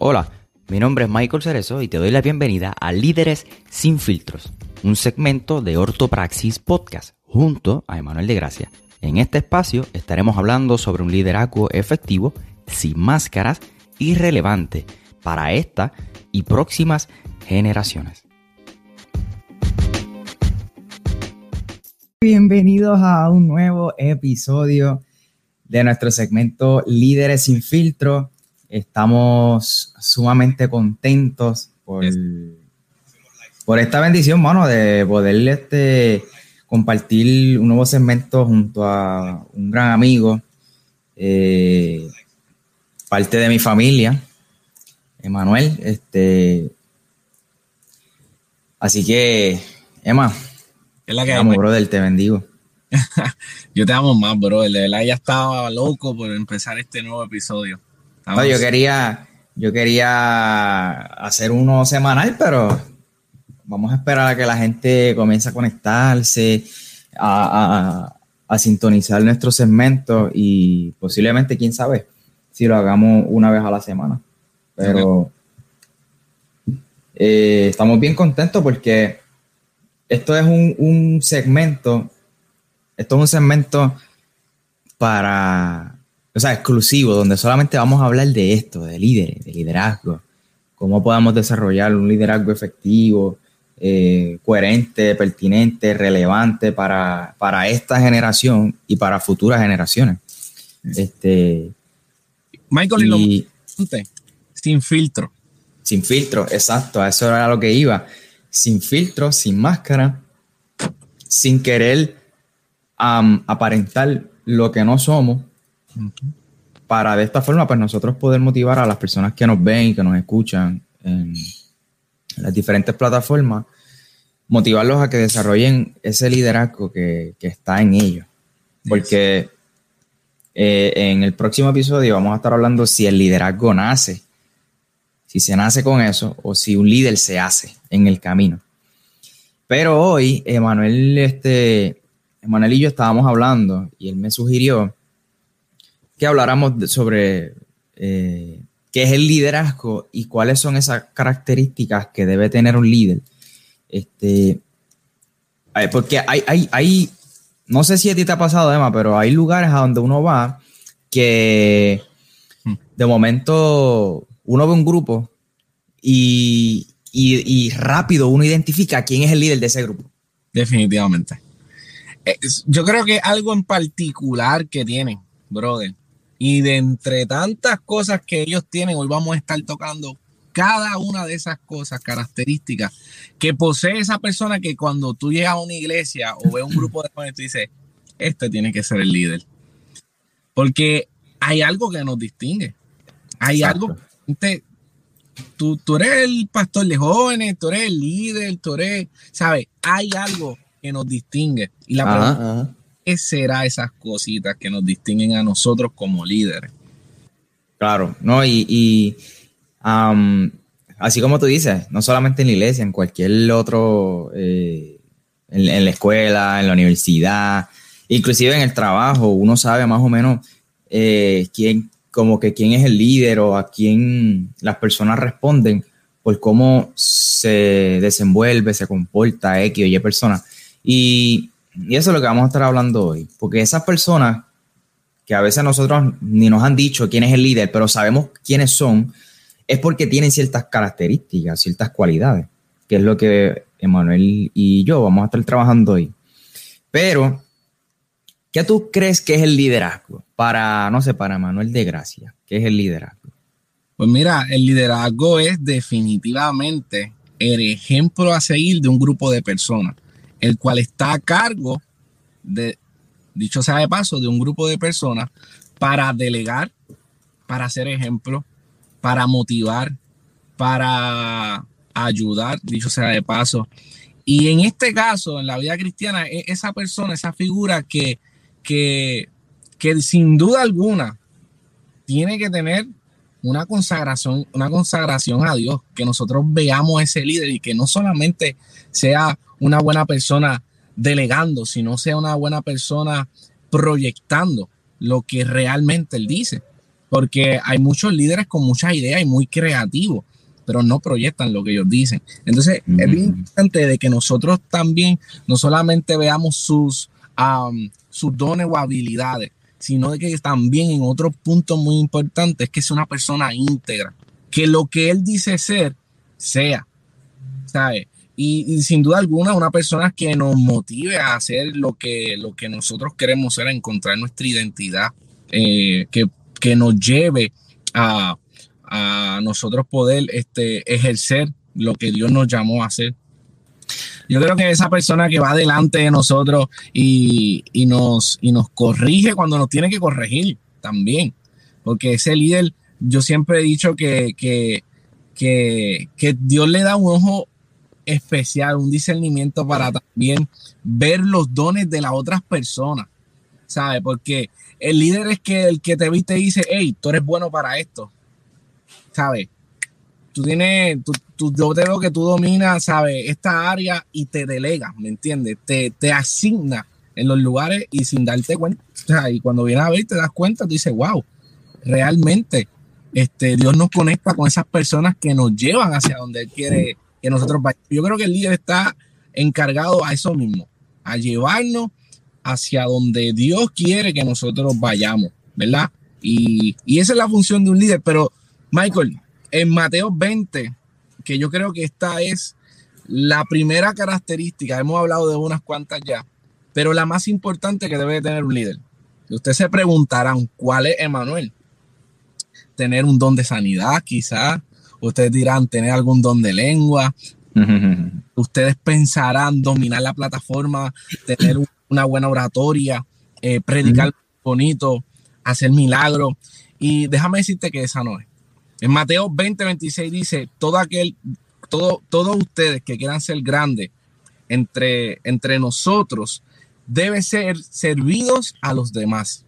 Hola, mi nombre es Michael Cerezo y te doy la bienvenida a Líderes sin filtros, un segmento de Ortopraxis Podcast junto a Emanuel de Gracia. En este espacio estaremos hablando sobre un liderazgo efectivo, sin máscaras y relevante para esta y próximas generaciones. Bienvenidos a un nuevo episodio de nuestro segmento Líderes sin filtro. Estamos sumamente contentos por, por esta bendición, mano, de poder este, compartir un nuevo segmento junto a un gran amigo, eh, parte de mi familia, Emanuel. Este, así que, Emma, es la que amo, brother, te bendigo. yo te amo más, bro. De verdad ya estaba loco por empezar este nuevo episodio. No, yo quería, yo quería hacer uno semanal, pero vamos a esperar a que la gente comience a conectarse, a, sintonizar nuestro segmento y posiblemente, quién sabe, si lo hagamos una vez a la semana. Pero eh, estamos bien contentos porque esto es un, un segmento esto es un segmento para, o sea, exclusivo, donde solamente vamos a hablar de esto, de líderes, de liderazgo, cómo podemos desarrollar un liderazgo efectivo, eh, coherente, pertinente, relevante para, para, esta generación y para futuras generaciones. Este, Michael, y, sin filtro. Sin filtro, exacto, a eso era lo que iba. Sin filtro, sin máscara, sin querer aparentar lo que no somos para de esta forma pues nosotros poder motivar a las personas que nos ven y que nos escuchan en las diferentes plataformas, motivarlos a que desarrollen ese liderazgo que, está en ellos. Porque eh, en el próximo episodio vamos a estar hablando si el liderazgo nace, si se nace con eso o si un líder se hace en el camino. Pero hoy, Emanuel, este, Emanuel y yo estábamos hablando y él me sugirió que habláramos sobre eh, qué es el liderazgo y cuáles son esas características que debe tener un líder. Este, porque hay, hay, hay, no sé si a ti te ha pasado, Emma, pero hay lugares a donde uno va que de momento uno ve un grupo y, y rápido uno identifica quién es el líder de ese grupo. Definitivamente yo creo que algo en particular que tienen, brother. Y de entre tantas cosas que ellos tienen, hoy vamos a estar tocando cada una de esas cosas, características que posee esa persona que cuando tú llegas a una iglesia o ves un grupo de jóvenes, tú dices, este tiene que ser el líder. Porque hay algo que nos distingue. Hay algo. Tú, tú eres el pastor de jóvenes, tú eres el líder, tú eres, ¿sabes? Hay algo que nos distingue. Y la pregunta ¿qué será esas cositas que nos distinguen a nosotros como líderes? Claro, no, y, así como tú dices, no solamente en la iglesia, en cualquier otro, eh, en, la escuela, en la universidad, inclusive en el trabajo, uno sabe más o menos eh, quién, como que quién es el líder o a quién las personas responden por cómo se desenvuelve, se comporta X o Y persona. Y, eso es lo que vamos a estar hablando hoy, porque esas personas que a veces nosotros ni nos han dicho quién es el líder, pero sabemos quiénes son, es porque tienen ciertas características, ciertas cualidades, que es lo que Emanuel y yo vamos a estar trabajando hoy. Pero, ¿qué tú crees que es el liderazgo? Para, no sé, para Emanuel de Gracia, ¿qué es el liderazgo? Pues mira, el liderazgo es definitivamente el ejemplo a seguir de un grupo de personas el cual está a cargo de, dicho sea de paso, de un grupo de personas para delegar, para hacer ejemplo, para motivar, para ayudar, dicho sea de paso. Y en este caso, en la vida cristiana, e, esa persona, esa figura que, que, que sin duda alguna tiene que tener una consagración, una consagración a Dios, que nosotros veamos ese líder y que no solamente sea una buena persona delegando, sino sea una buena persona proyectando lo que realmente él dice. porque hay muchos líderes con muchas ideas y muy creativos, pero no proyectan lo que ellos dicen. Entonces, es bien importante de que nosotros también no solamente veamos sus, sus dones o habilidades, sino de que también en otro punto muy importante es que es una persona íntegra, que lo que él dice ser, sea, ¿sabes? Y, sin duda alguna una persona que nos motive a hacer lo que, lo que nosotros queremos ser, encontrar nuestra identidad, eh, que, que, nos lleve a, a, nosotros poder este, ejercer lo que Dios nos llamó a hacer. Yo creo que esa persona que va delante de nosotros y, y, nos, y nos corrige cuando nos tiene que corregir también, porque ese líder, yo siempre he dicho que, que, que Dios le da un ojo especial, un discernimiento para también ver los dones de las otras personas, ¿sabes? Porque el líder es que el que te viste dice, hey, tú eres bueno para esto, ¿sabes? Tú tienes, tú, yo te veo que tú dominas, ¿sabes? Esta área y te delega, ¿me entiendes? Te, te asigna en los lugares y sin darte cuenta, y cuando vienes a ver te das cuenta, tú dices, wow, realmente este, Dios nos conecta con esas personas que nos llevan hacia donde Él quiere que nosotros Yo creo que el líder está encargado a eso mismo, a llevarnos hacia donde Dios quiere que nosotros vayamos, ¿verdad? Y, esa es la función de un líder. Pero, Michael, en Mateo 20, que yo creo que esta es la primera característica, hemos hablado de unas cuantas ya, pero la más importante que debe tener un líder. Ustedes se preguntarán, ¿cuál es Emanuel? Tener un don de sanidad, quizás, Ustedes dirán tener algún don de lengua. Ustedes pensarán dominar la plataforma, tener una buena oratoria, eh, predicar bonito, hacer milagros. Y déjame decirte que esa no es. En Mateo 20, 26 dice, todo aquel, todo, todos ustedes que quieran ser grandes entre, entre nosotros, deben ser servidos a los demás.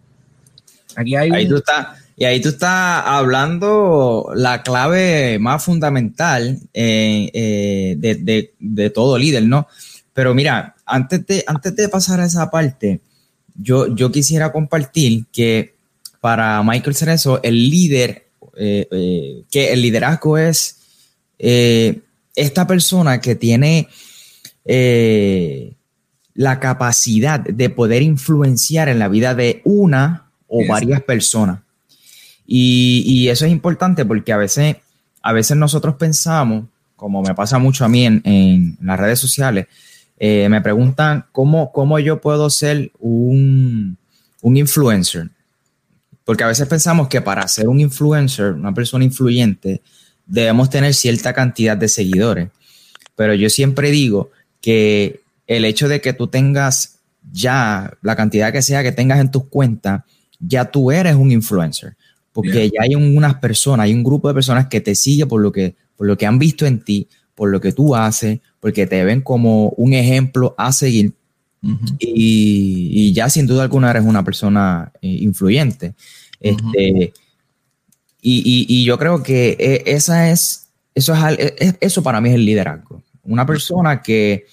Aquí hay Ahí tú estás y ahí tú estás hablando la clave más fundamental eh, eh, de, todo líder, ¿no? Pero mira, antes de, antes de pasar a esa parte, yo, yo quisiera compartir que para Michael Cerezo, el líder, eh, que el liderazgo es esta persona que tiene la capacidad de poder influenciar en la vida de una o varias personas. Y, eso es importante porque a veces, a veces nosotros pensamos, como me pasa mucho a mí en, las redes sociales, eh, me preguntan cómo, cómo yo puedo ser un, influencer. Porque a veces pensamos que para ser un influencer, una persona influyente, debemos tener cierta cantidad de seguidores. Pero yo siempre digo que el hecho de que tú tengas ya la cantidad que sea que tengas en tus cuentas, ya tú eres un influencer porque ya hay unas personas, hay un grupo de personas que te sigue por lo que, por lo que han visto en ti, por lo que tú haces, porque te ven como un ejemplo a seguir. y, ya sin duda alguna eres una persona eh, influyente. Este, y, yo creo que e, esa es, eso, es, e, eso para mí es el liderazgo. Una persona que,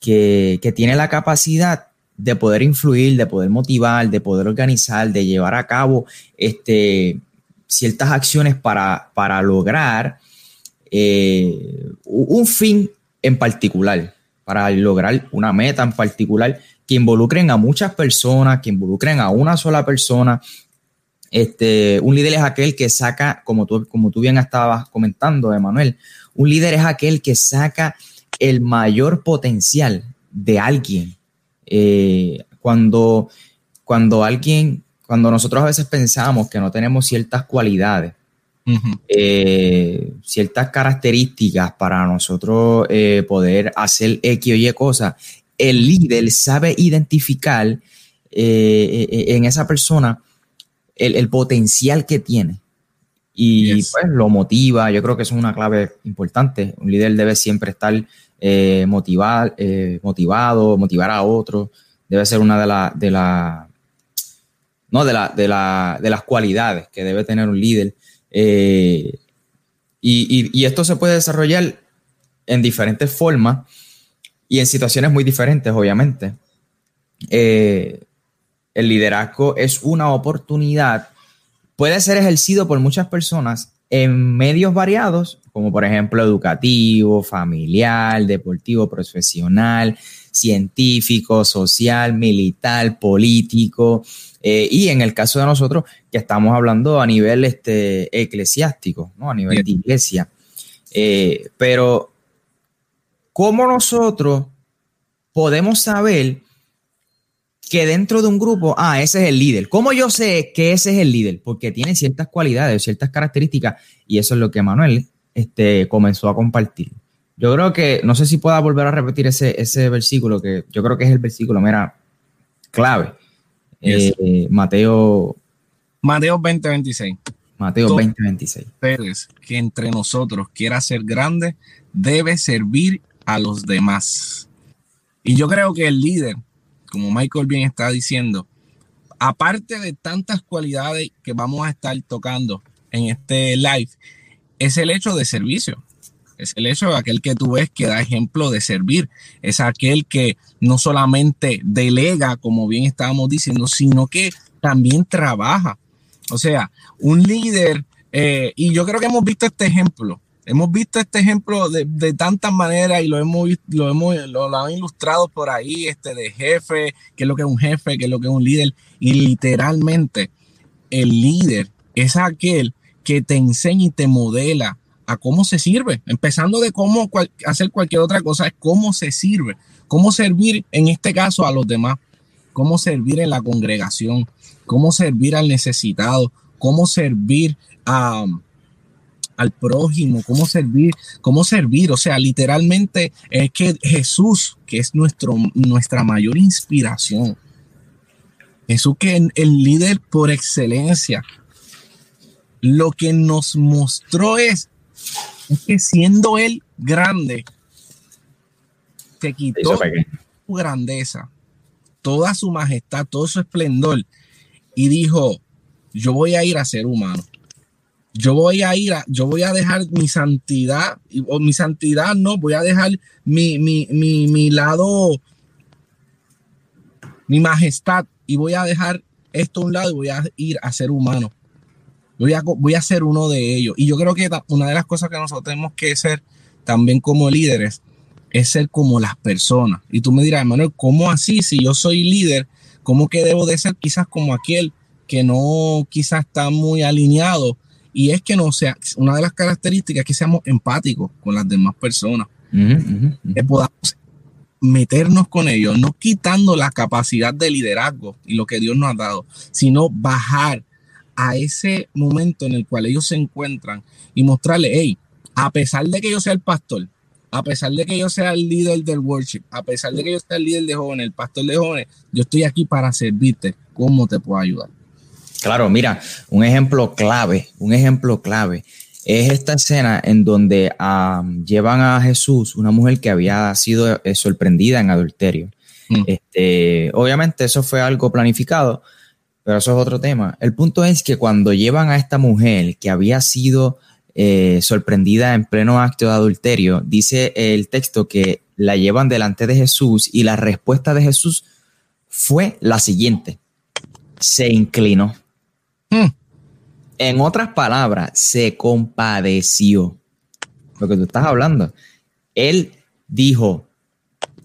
que, que tiene la capacidad de poder influir, de poder motivar, de poder organizar, de llevar a cabo este, ciertas acciones para, para lograr eh, un fin en particular, para lograr una meta en particular que involucren a muchas personas, que involucren a una sola persona. Este, un líder es aquel que saca, como tú, como tú bien estabas comentando, Emanuel, un líder es aquel que saca el mayor potencial de alguien eh, cuando, cuando alguien, cuando nosotros a veces pensamos que no tenemos ciertas cualidades, eh, ciertas características para nosotros eh, poder hacer X o Y cosas, el líder sabe identificar en esa persona el, potencial que tiene y pues lo motiva. Yo creo que eso es una clave importante. Un líder debe siempre estar eh, motivar, eh, motivado, motivar a otros, debe ser una de las de la, no, de, la, de, la, de las cualidades que debe tener un líder. Eh, y, esto se puede desarrollar en diferentes formas y en situaciones muy diferentes, obviamente. el liderazgo es una oportunidad puede ser ejercido por muchas personas en medios variados, como por ejemplo educativo, familiar, deportivo, profesional, científico, social, militar, político, eh, y en el caso de nosotros, que estamos hablando a nivel este, eclesiástico, ¿no? a nivel de iglesia. Eh, pero, ¿cómo nosotros podemos saber que dentro de un grupo, ah, ese es el líder? ¿Cómo yo sé que ese es el líder? Porque tiene ciertas cualidades, ciertas características, y eso es lo que Manuel este, comenzó a compartir. Yo creo que, no sé si pueda volver a repetir ese, ese versículo, que yo creo que es el versículo, mira, clave. Eh, Mateo. Mateo 2026. Mateo 2026. Ustedes que entre nosotros quiera ser grande, debe servir a los demás. Y yo creo que el líder, como Michael bien está diciendo, aparte de tantas cualidades que vamos a estar tocando en este live, es el hecho de servicio. Es el hecho de aquel que tú ves que da ejemplo de servir. Es aquel que no solamente delega, como bien estábamos diciendo, sino que también trabaja. O sea, un líder, eh, y yo creo que hemos visto este ejemplo. Hemos visto este ejemplo de, tantas maneras y lo hemos, lo hemos lo, han ilustrado por ahí, este de jefe, qué es lo que es un jefe, qué es lo que es un líder. Y literalmente, el líder es aquel que te enseña y te modela a cómo se sirve, empezando de cómo hacer cualquier otra cosa, es cómo se sirve, cómo servir en este caso a los demás, cómo servir en la congregación, cómo servir al necesitado, cómo servir al prójimo, cómo servir, cómo servir, o sea, literalmente es que Jesús, que es nuestro, nuestra mayor inspiración, Jesús que es el líder por excelencia, lo que nos mostró es es que siendo él grande, te quitó su grandeza, toda su majestad, todo su esplendor, y dijo, yo voy a ir a ser humano. Yo voy a ir a, yo voy a dejar mi santidad, o mi santidad no, voy a dejar mi, mi, mi, mi lado, mi majestad, y voy a dejar esto a un lado y voy a ir a ser humano. Voy a, voy a ser uno de ellos. Y yo creo que una de las cosas que nosotros tenemos que ser también como líderes es ser como las personas. Y tú me dirás, Manuel, ¿cómo así? Si yo soy líder, ¿cómo que debo de ser quizás como aquel que no quizás está muy alineado? Y es que no sea, una de las características es que seamos empáticos con las demás personas. Que podamos meternos con ellos, no quitando la capacidad de liderazgo y lo que Dios nos ha dado, sino bajar a ese momento en el cual ellos se encuentran y mostrarle, hey, a pesar de que yo sea el pastor, a pesar de que yo sea el líder del worship, a pesar de que yo sea el líder de jóvenes, el pastor de jóvenes, yo estoy aquí para servirte. ¿Cómo te puedo ayudar? Claro, mira, un ejemplo clave, un ejemplo clave es esta escena en donde llevan a Jesús, una mujer que había sido eh, sorprendida en adulterio. Mm. Este, obviamente eso fue algo planificado, pero eso es otro tema. El punto es que cuando llevan a esta mujer que había sido eh, sorprendida en pleno acto de adulterio, dice el texto que la llevan delante de Jesús y la respuesta de Jesús fue la siguiente. Se inclinó. Hmm. En otras palabras, se compadeció. Lo que tú estás hablando. Él dijo,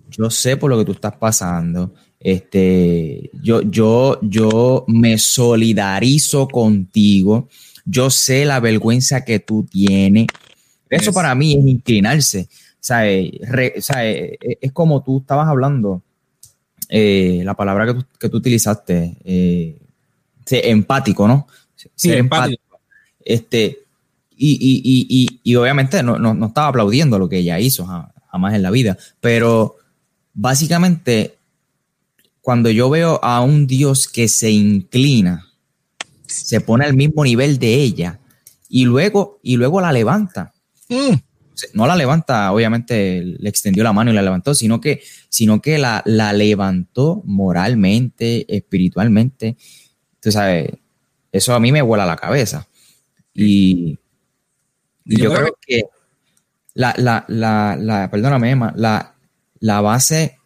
yo sé por lo que tú estás pasando este, yo, yo, yo me solidarizo contigo. Yo sé la vergüenza que tú tienes. Eso para mí es inclinarse. es como tú estabas hablando, eh, la palabra que tú, que tú utilizaste, eh, empático, ¿no? Sí, empático. Este, y, y, y, y, obviamente no, no, no, estaba aplaudiendo lo que ella hizo jamás en la vida, pero básicamente cuando yo veo a un Dios que se inclina, se pone al mismo nivel de ella y luego, y luego la levanta. Mm. No la levanta, obviamente le extendió la mano y la levantó, sino que, sino que la, la levantó moralmente, espiritualmente. Tú sabes, eso a mí me vuela la cabeza. Y, yo, creo que la, la, la, la perdóname, Emma, la, la base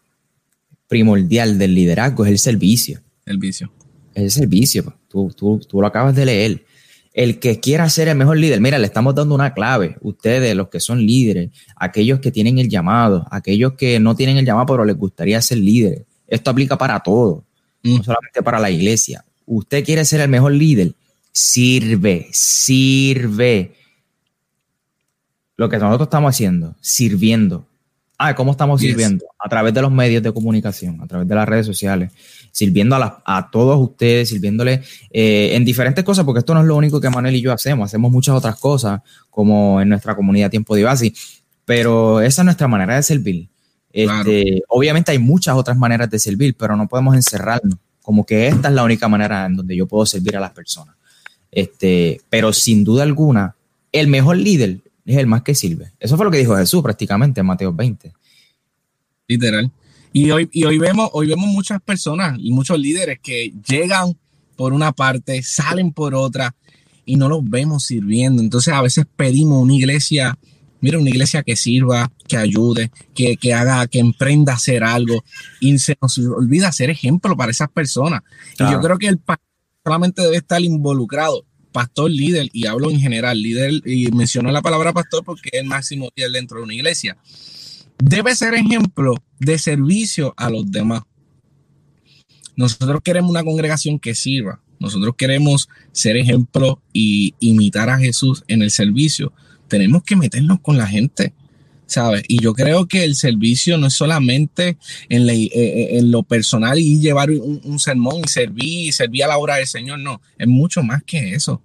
primordial del liderazgo es el servicio. El vicio. Es el servicio. Tú, tú, tú lo acabas de leer. el que quiera ser el mejor líder, mira, le estamos dando una clave. Ustedes, los que son líderes, aquellos que tienen el llamado, aquellos que no tienen el llamado, pero les gustaría ser líderes. Esto aplica para todo, no mm. solamente para la iglesia. Usted quiere ser el mejor líder, sirve, sirve. Lo que nosotros estamos haciendo, sirviendo. Ah, ¿cómo estamos sirviendo? A través de los medios de comunicación, a través de las redes sociales, sirviendo a, a todos ustedes, sirviéndole eh, en diferentes cosas, porque esto no es lo único que Manuel y yo hacemos, hacemos muchas otras cosas, como en nuestra comunidad Tiempo de pero esa es nuestra manera de servir. Este, obviamente hay muchas otras maneras de servir, pero no podemos encerrarnos, como que esta es la única manera en donde yo puedo servir a las personas. Este, pero sin duda alguna, el mejor líder es el más que sirve. Eso fue lo que dijo Jesús prácticamente en Mateo 20. Literal. Y hoy, y hoy vemos, hoy vemos muchas personas y muchos líderes que llegan por una parte, salen por otra y no los vemos sirviendo. Entonces a veces pedimos una iglesia, mira, una iglesia que sirva, que ayude, que, haga, que emprenda a hacer algo y se nos olvida ser ejemplo para esas personas. Y yo creo que el pastor solamente debe estar involucrado, pastor líder, y hablo en general, líder, y menciono la palabra pastor porque es el máximo líder dentro de una iglesia debe ser ejemplo de servicio a los demás. Nosotros queremos una congregación que sirva. Nosotros queremos ser ejemplo y imitar a Jesús en el servicio. Tenemos que meternos con la gente, ¿sabes? Y yo creo que el servicio no es solamente en, eh, eh, lo personal y llevar un, un sermón y servir y servir a la obra del Señor, no, es mucho más que eso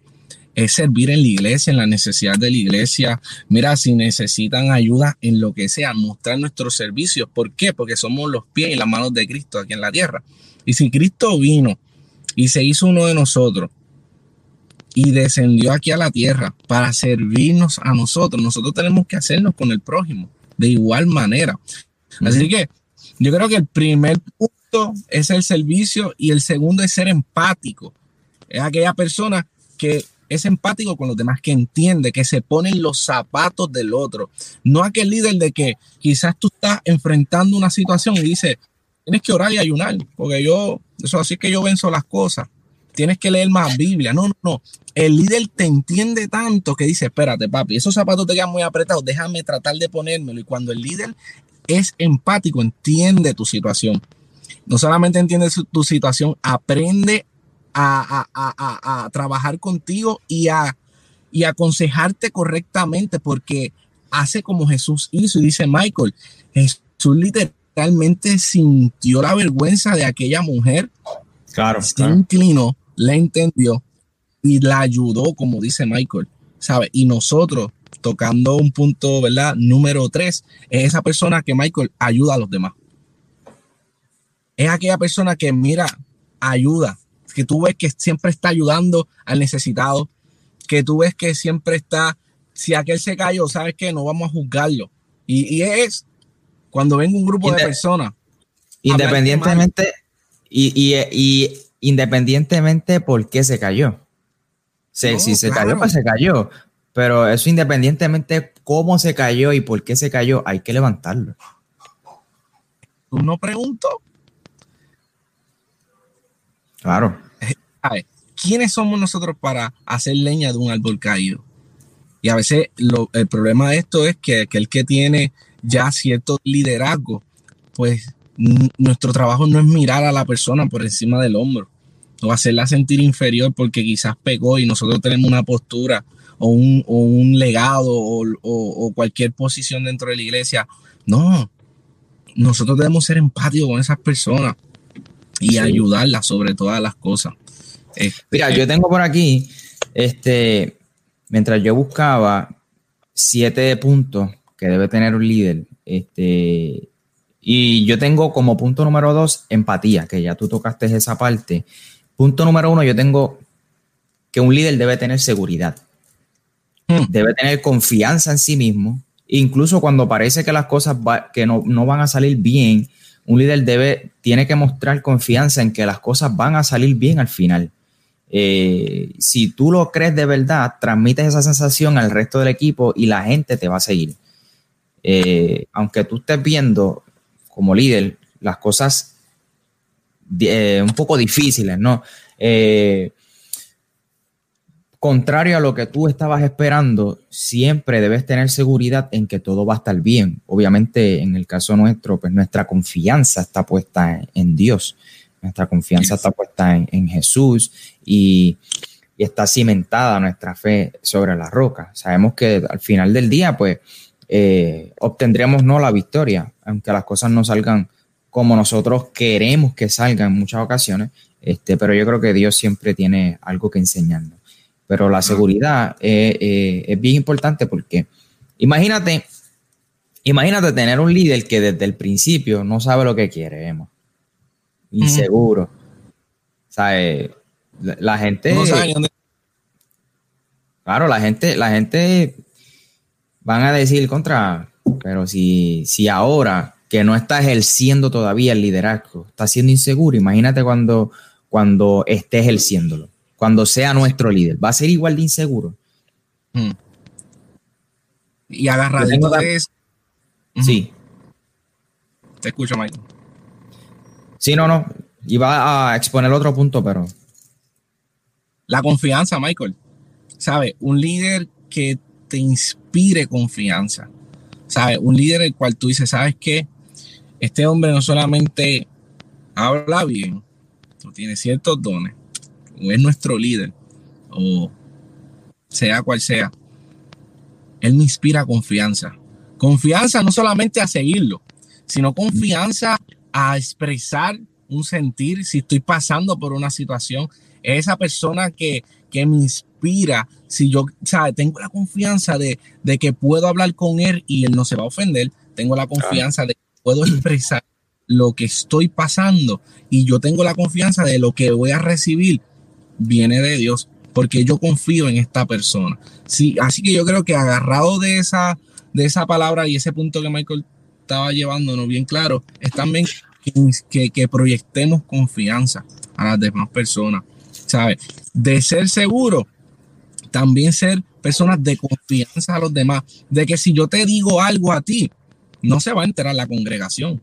es servir en la iglesia, en la necesidad de la iglesia. Mira, si necesitan ayuda en lo que sea, mostrar nuestros servicios. ¿Por qué? Porque somos los pies y las manos de Cristo aquí en la tierra. Y si Cristo vino y se hizo uno de nosotros y descendió aquí a la tierra para servirnos a nosotros, nosotros tenemos que hacernos con el prójimo de igual manera. Así que yo creo que el primer punto es el servicio y el segundo es ser empático. Es aquella persona que es empático con los demás, que entiende, que se ponen los zapatos del otro. No aquel líder de que quizás tú estás enfrentando una situación y dice, tienes que orar y ayunar, porque yo, eso así que yo venzo las cosas. Tienes que leer más Biblia. No, no, no. El líder te entiende tanto que dice, espérate, papi, esos zapatos te quedan muy apretados, déjame tratar de ponérmelo. Y cuando el líder es empático, entiende tu situación. No solamente entiende tu situación, aprende a, trabajar contigo y a y aconsejarte correctamente porque hace como Jesús hizo y dice Michael, Jesús literalmente sintió la vergüenza de aquella mujer, claro, se inclinó, la entendió y la ayudó, como dice Michael, ¿sabe? Y nosotros, tocando un punto, ¿verdad? Número tres, es esa persona que Michael ayuda a los demás. Es aquella persona que mira, ayuda, que tú ves que siempre está ayudando al necesitado, que tú ves que siempre está, si aquel se cayó, sabes que no vamos a juzgarlo. Y, es cuando venga un grupo de personas. Independientemente, y, y, independientemente por qué se cayó. si se cayó, pues se cayó. Pero eso independientemente cómo se cayó y por qué se cayó, hay que levantarlo. Uno pregunto Claro. ¿Quiénes somos nosotros para hacer leña de un árbol caído? Y a veces el problema de esto es que aquel que tiene ya cierto liderazgo, pues nuestro trabajo no es mirar a la persona por encima del hombro o hacerla sentir inferior porque quizás pegó y nosotros tenemos una postura o un, legado o, cualquier posición dentro de la iglesia. No, nosotros debemos ser empáticos con esas personas y ayudarla sobre todas las cosas. Este, Mira, yo tengo por aquí, este, mientras yo buscaba siete puntos que debe tener un líder, este, y yo tengo como punto número dos, empatía, que ya tú tocaste esa parte. Punto número uno, yo tengo que un líder debe tener seguridad. Hmm. Debe tener confianza en sí mismo. Incluso cuando parece que las cosas que no, no, van a salir bien, un líder debe, tiene que mostrar confianza en que las cosas van a salir bien al final. Eh, si tú lo crees de verdad, transmites esa sensación al resto del equipo y la gente te va a seguir. Eh, aunque tú estés viendo como líder las cosas eh, un poco difíciles, ¿no? contrario a lo que tú estabas esperando, siempre debes tener seguridad en que todo va a estar bien. Obviamente, en el caso nuestro, pues nuestra confianza está puesta en, Dios, nuestra confianza está puesta en, Jesús y, está cimentada nuestra fe sobre la roca. Sabemos que al final del día, pues, eh, obtendremos no la victoria, aunque las cosas no salgan como nosotros queremos que salgan en muchas ocasiones, este, pero yo creo que Dios siempre tiene algo que enseñarnos. Pero la seguridad es bien importante porque imagínate, imagínate tener un líder que desde el principio no sabe lo que quiere, Emma. Inseguro. la, gente. Claro, la gente, la gente van a decir contra, pero si, si ahora que no está ejerciendo todavía el liderazgo, está siendo inseguro, imagínate cuando, cuando esté ejerciéndolo cuando sea nuestro líder? ¿Va a ser igual de inseguro? Hmm. Y agarradito de eso. Sí. Te escucho, Michael. Sí, no, no. Iba a exponer otro punto, pero. La confianza, Michael. ¿Sabe? Un líder que te inspire confianza. ¿Sabe? Un líder el cual tú dices, ¿sabes qué? Este hombre no solamente habla bien, tiene ciertos dones, o es nuestro líder, o sea cual sea, él me inspira confianza. Confianza no solamente a seguirlo, sino confianza a expresar un sentir si estoy pasando por una situación. Es esa persona que, que me inspira. Si yo ¿sabe? tengo la confianza de, de, que puedo hablar con él y él no se va a ofender, tengo la confianza de que puedo expresar lo que estoy pasando y yo tengo la confianza de lo que voy a recibir viene de Dios, porque yo confío en esta persona. Sí, así que yo creo que agarrado de esa, de esa palabra y ese punto que Michael estaba llevándonos bien claro, es también que, que, proyectemos confianza a las demás personas, ¿sabes? De ser seguro, también ser personas de confianza a los demás, de que si yo te digo algo a ti, no se va a enterar la congregación,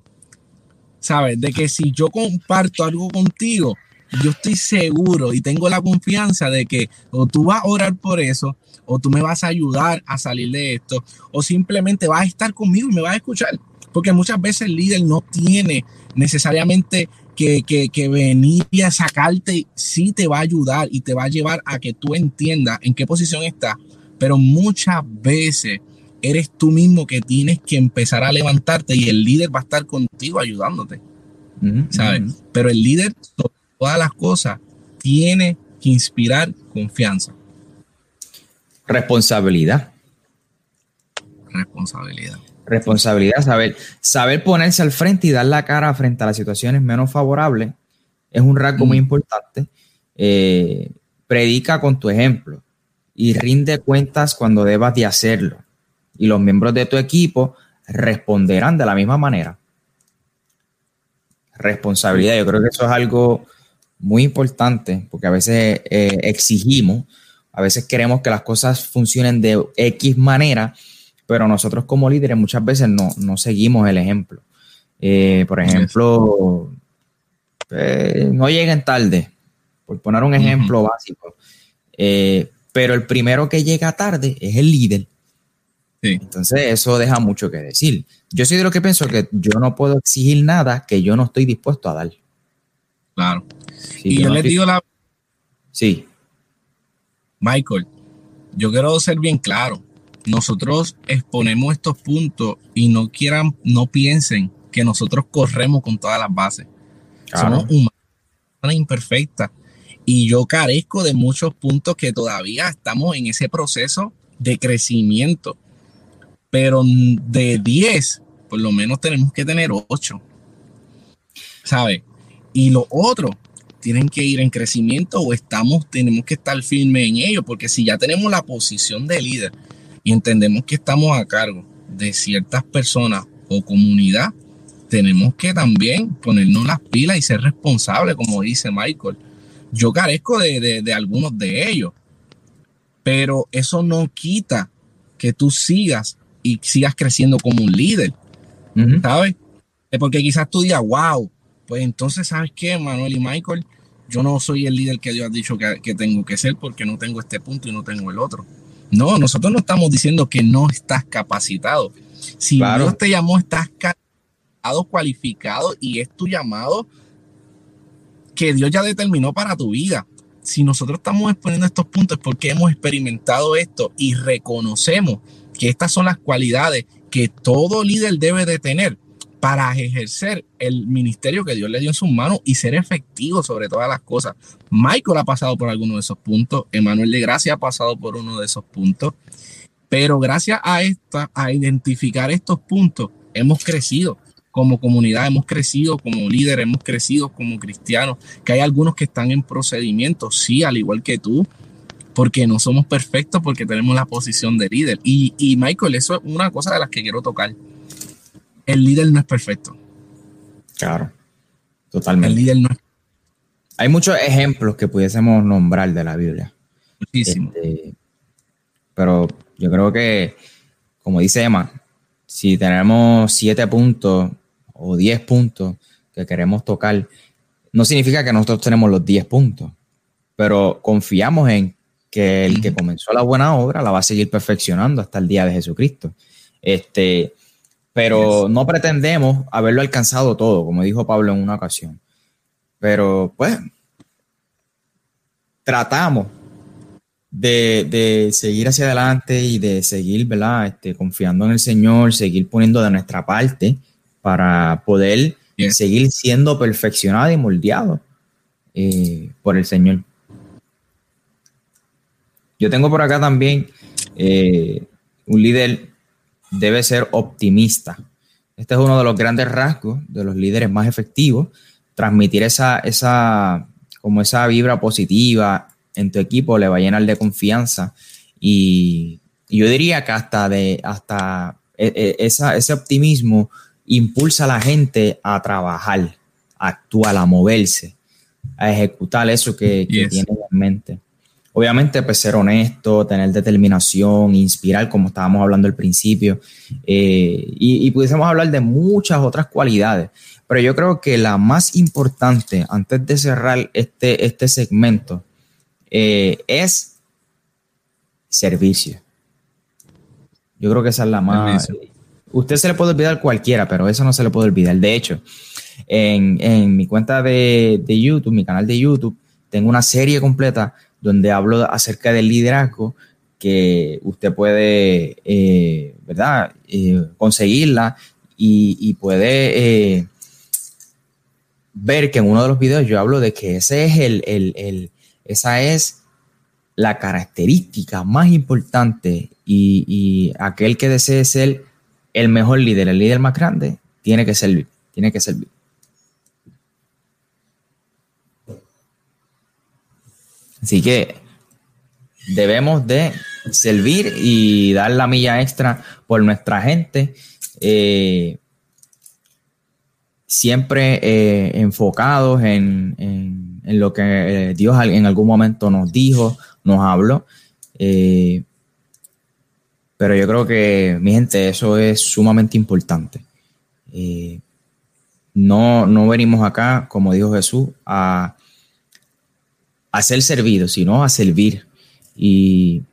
¿sabes? De que si yo comparto algo contigo, yo estoy seguro y tengo la confianza de que o tú vas a orar por eso, o tú me vas a ayudar a salir de esto, o simplemente vas a estar conmigo y me vas a escuchar. Porque muchas veces el líder no tiene necesariamente que, que, venir y a sacarte, sí te va a ayudar y te va a llevar a que tú entiendas en qué posición estás, pero muchas veces eres tú mismo que tienes que empezar a levantarte y el líder va a estar contigo ayudándote. ¿Sabes? Pero el líder todas las cosas, tiene que inspirar confianza. Responsabilidad. Responsabilidad. Responsabilidad, saber, saber ponerse al frente y dar la cara frente a las situaciones menos favorables es un rasgo muy mm. importante. Eh, predica con tu ejemplo y rinde cuentas cuando debas de hacerlo. Y los miembros de tu equipo responderán de la misma manera. Responsabilidad, yo creo que eso es algo muy importante, porque a veces eh, exigimos, a veces queremos que las cosas funcionen de X manera, pero nosotros como líderes muchas veces no, seguimos el ejemplo. Eh, por ejemplo, eh, no lleguen tarde, por poner un ejemplo básico. pero el primero que llega tarde es el líder. Entonces eso deja mucho que decir. Yo soy de lo que pienso que yo no puedo exigir nada que yo no estoy dispuesto a dar. Claro y yo les digo la... Sí. Michael, yo quiero ser bien claro. Nosotros exponemos estos puntos y no quieran, no piensen que nosotros corremos con todas las bases. Somos humanos imperfectas. Y yo carezco de muchos puntos que todavía estamos en ese proceso de crecimiento. Pero de 10, por lo menos tenemos que tener 8. ¿Sabes? Y lo otro, tienen que ir en crecimiento o estamos, tenemos que estar firmes en ello, porque si ya tenemos la posición de líder y entendemos que estamos a cargo de ciertas personas o comunidad, tenemos que también ponernos las pilas y ser responsables, como dice Michael. Yo carezco de, algunos de ellos, pero eso no quita que tú sigas y sigas creciendo como un líder, ¿sabes? Porque quizás tú digas, wow, pues entonces, ¿sabes qué, Manuel y Michael? yo no soy el líder que Dios ha dicho que, tengo que ser porque no tengo este punto y no tengo el otro. No, nosotros no estamos diciendo que no estás capacitado. Si Dios te llamó, estás capacitado, cualificado y es tu llamado que Dios ya determinó para tu vida. Si nosotros estamos exponiendo estos puntos es porque hemos experimentado esto y reconocemos que estas son las cualidades que todo líder debe de tener para ejercer el ministerio que Dios le dio en sus manos y ser efectivo sobre todas las cosas. Michael ha pasado por alguno de esos puntos, Emanuel de Gracia ha pasado por uno de esos puntos, pero gracias a esta, a identificar estos puntos, hemos crecido como comunidad, hemos crecido como líder, hemos crecido como cristianos, que hay algunos que están en procedimiento, sí, al igual que tú, porque no somos perfectos, porque tenemos la posición de líder. Y, y Michael, eso es una cosa de las que quiero tocar el líder no es perfecto. Claro, totalmente. El líder no es Hay muchos ejemplos que pudiésemos nombrar de la Biblia. Muchísimo. Este, pero yo creo que, como dice Emma, si tenemos siete puntos o diez puntos que queremos tocar, no significa que nosotros tenemos los diez puntos, pero confiamos en que el que comenzó la buena obra la va a seguir perfeccionando hasta el día de Jesucristo. Este, pero no pretendemos haberlo alcanzado todo, como dijo Pablo en una ocasión. Pero pues tratamos de, seguir hacia adelante y de seguir, ¿verdad? Este, confiando en el Señor, seguir poniendo de nuestra parte para poder seguir siendo perfeccionado y moldeado eh, por el Señor. Yo tengo por acá también eh, un líder debe ser optimista. Este es uno de los grandes rasgos de los líderes más efectivos, transmitir esa, esa, como esa vibra positiva en tu equipo le va a llenar de confianza y, yo diría que hasta de hasta e, e, ese optimismo impulsa a la gente a trabajar, a actuar, a moverse, a ejecutar eso que, que tiene en mente. Obviamente, pues ser honesto, tener determinación, inspirar, como estábamos hablando al principio, eh, y, pudiésemos hablar de muchas otras cualidades, pero yo creo que la más importante, antes de cerrar este, este segmento, eh, es servicio. Yo creo que esa es la más... Usted se le puede olvidar cualquiera, pero eso no se le puede olvidar. De hecho, en, mi cuenta de, de YouTube, mi canal de YouTube, tengo una serie completa donde hablo acerca del liderazgo que usted puede, eh, ¿verdad?, eh, conseguirla y, puede eh, ver que en uno de los videos yo hablo de que ese es el, esa es la característica más importante y, y, aquel que desee ser el mejor líder, el líder más grande, tiene que servir, tiene que servir. Así que debemos de servir y dar la milla extra por nuestra gente. Eh, siempre eh, enfocados en, lo que eh, Dios en algún momento nos dijo, nos habló. pero yo creo que, mi gente, eso es sumamente importante. no, no venimos acá, como dijo Jesús, a a ser servido, sino a servir. Y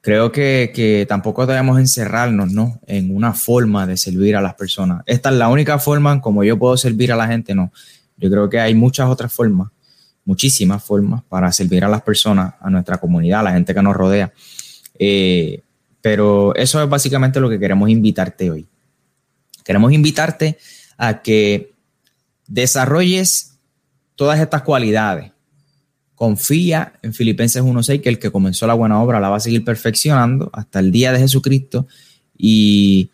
creo que, tampoco debemos encerrarnos ¿no? en una forma de servir a las personas. Esta es la única forma en como yo puedo servir a la gente, no. Yo creo que hay muchas otras formas, muchísimas formas para servir a las personas, a nuestra comunidad, a la gente que nos rodea. Eh, pero eso es básicamente lo que queremos invitarte hoy. Queremos invitarte a que desarrolles todas estas cualidades confía en Filipenses 1.6 que el que comenzó la buena obra la va a seguir perfeccionando hasta el día de Jesucristo y,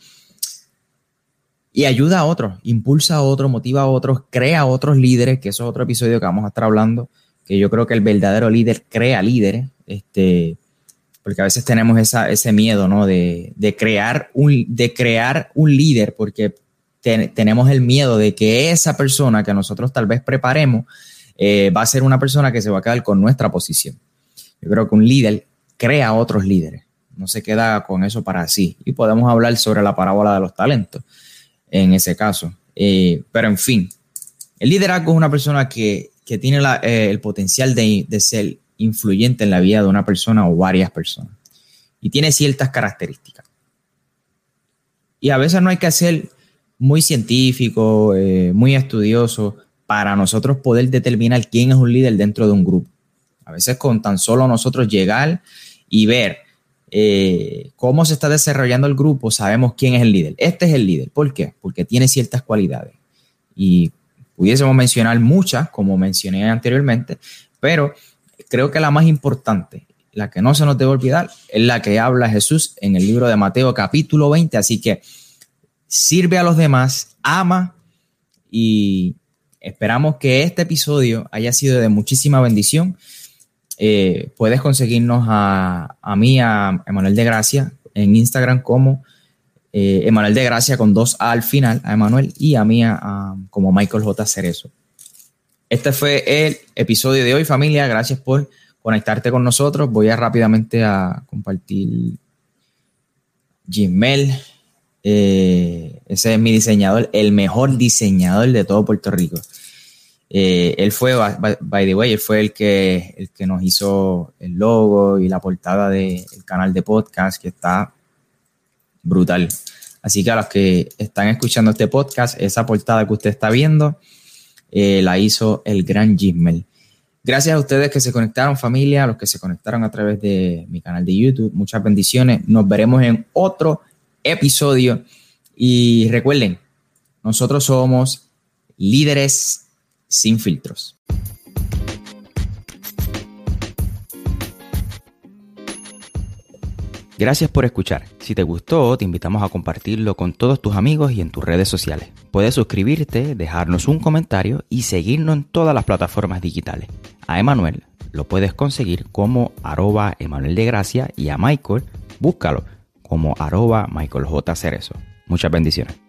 y ayuda a otros, impulsa a otros, motiva a otros, crea a otros líderes, que eso es otro episodio que vamos a estar hablando, que yo creo que el verdadero líder crea líderes, este, porque a veces tenemos ese miedo, ¿no? De, crear un, de crear un líder, porque tenemos el miedo de que esa persona que nosotros tal vez preparemos, eh, va a ser una persona que se va a quedar con nuestra posición. Yo creo que un líder crea otros líderes, no se queda con eso para sí. Y podemos hablar sobre la parábola de los talentos en ese caso. Eh, pero en fin, el liderazgo es una persona que que tiene eh, el potencial de, de ser influyente en la vida de una persona o varias personas. Y tiene ciertas características. Y a veces no hay que ser muy científico, muy estudioso para nosotros poder determinar quién es un líder dentro de un grupo. A veces con tan solo nosotros llegar y ver eh, cómo se está desarrollando el grupo, sabemos quién es el líder. Este es el líder. ¿Por qué? Porque tiene ciertas cualidades. Y pudiésemos mencionar muchas, como mencioné anteriormente, pero creo que la más importante, la que no se nos debe olvidar, es la que habla Jesús en el libro de Mateo capítulo 20. Así que sirve a los demás, ama y esperamos que este episodio haya sido de muchísima bendición. Eh, puedes conseguirnos a, mí, a Emanuel de Gracia, en Instagram como eh, Emanuel de Gracia con dos A al final, a Emanuel, y a mí como Michael J. Cerezo. Este fue el episodio de hoy, familia. Gracias por conectarte con nosotros. Voy a rápidamente a compartir Gmail. Eh, ese es mi diseñador, el mejor diseñador de todo Puerto Rico. Eh, él fue, by, the way, él fue el que, el que nos hizo el logo y la portada del canal de podcast, que está brutal. Así que a los que están escuchando este podcast, esa portada que usted está viendo, eh, la hizo el gran Gmail. Gracias a ustedes que se conectaron, familia, a los que se conectaron a través de mi canal de YouTube. Muchas bendiciones. Nos veremos en otro episodio. Y recuerden, nosotros somos líderes sin filtros. Gracias por escuchar. Si te gustó, te invitamos a compartirlo con todos tus amigos y en tus redes sociales. Puedes suscribirte, dejarnos un comentario y seguirnos en todas las plataformas digitales. A Emanuel lo puedes conseguir como arroba Emanuel de Gracia y a Michael búscalo como arroba Michael J. Cerezo. Muchas bendiciones.